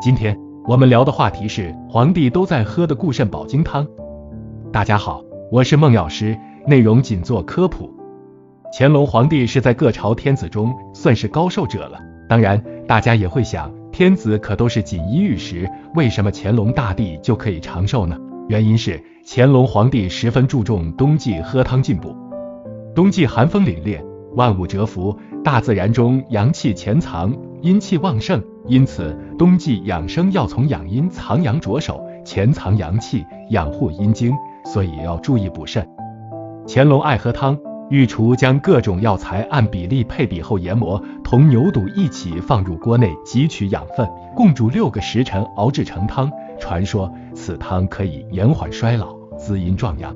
今天我们聊的话题是皇帝都在喝的固肾保精汤。大家好，我是孟药师，内容仅做科普。乾隆皇帝是在各朝天子中算是高寿者了。当然，大家也会想，天子可都是锦衣玉食，为什么乾隆大帝就可以长寿呢？原因是乾隆皇帝十分注重冬季喝汤进补。冬季寒风凛冽，万物蛰伏，大自然中阳气潜藏，阴气旺盛，因此冬季养生要从养阴藏阳着手，潜藏阳气，养护阴精，所以要注意补肾。乾隆爱喝汤，御厨将各种药材按比例配比后研磨，同牛肚一起放入锅内汲取养分，共煮六个时辰，熬制成汤。传说此汤可以延缓衰老，滋阴壮阳。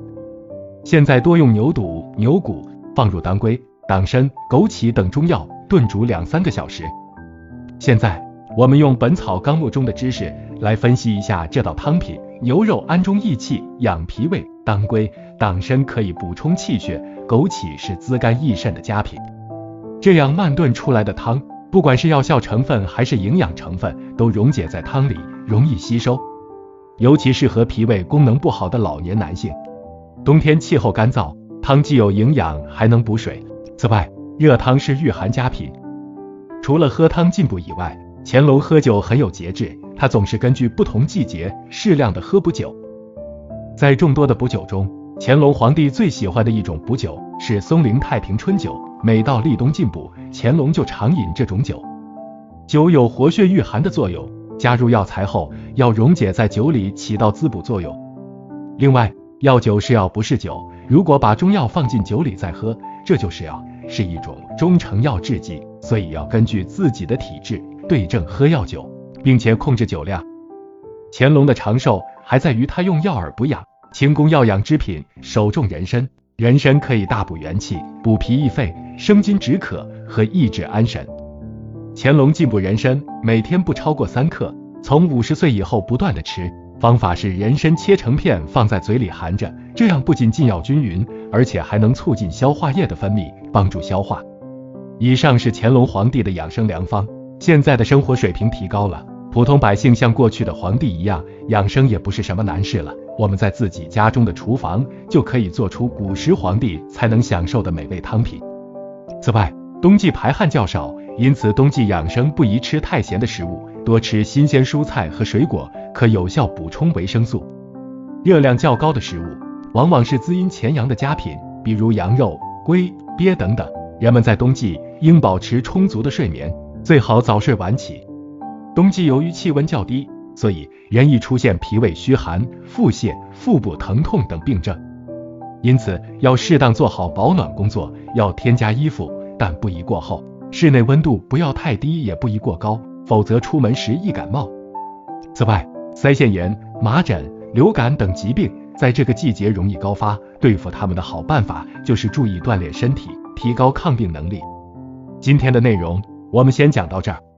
现在多用牛肚、牛骨。放入当归、党参、枸杞等中药炖煮两三个小时。现在我们用《本草纲目》中的知识来分析一下这道汤品。牛肉安中益气、养脾胃，当归、党参可以补充气血，枸杞是滋肝益肾的佳品。这样慢炖出来的汤，不管是药效成分还是营养成分，都溶解在汤里，容易吸收，尤其适合脾胃功能不好的老年男性。冬天气候干燥。汤既有营养，还能补水。此外，热汤是御寒佳品。除了喝汤进补以外，乾隆喝酒很有节制，他总是根据不同季节适量的喝补酒。在众多的补酒中，乾隆皇帝最喜欢的一种补酒是松龄太平春酒。每到立冬进补，乾隆就常饮这种酒。酒有活血御寒的作用，加入药材后要溶解在酒里，起到滋补作用。另外，药酒是药，不是酒。如果把中药放进酒里再喝，这就是药，是一种中成药制剂，所以要根据自己的体质对症喝药酒，并且控制酒量。乾隆的长寿还在于他用药饵补养，清宫药养之品首重人参，人参可以大补元气，补脾益肺，生津止渴和益智安神。乾隆进补人参，每天不超过三克，从五十岁以后不断的吃。方法是人参切成片放在嘴里含着，这样不仅进药均匀，而且还能促进消化液的分泌，帮助消化。以上是乾隆皇帝的养生良方。现在的生活水平提高了，普通百姓像过去的皇帝一样养生也不是什么难事了。我们在自己家中的厨房就可以做出古时皇帝才能享受的美味汤品。此外，冬季排汗较少，因此冬季养生不宜吃太咸的食物，多吃新鲜蔬菜和水果。可有效补充维生素。热量较高的食物，往往是滋阴潜阳的佳品，比如羊肉、龟、鳖等等。人们在冬季应保持充足的睡眠，最好早睡晚起。冬季由于气温较低，所以人易出现脾胃虚寒、腹泻、腹部疼痛等病症，因此要适当做好保暖工作，要添加衣服，但不宜过厚。室内温度不要太低，也不宜过高，否则出门时易感冒。此外，腮腺炎、麻疹、流感等疾病在这个季节容易高发，对付他们的好办法就是注意锻炼身体，提高抗病能力。今天的内容我们先讲到这儿。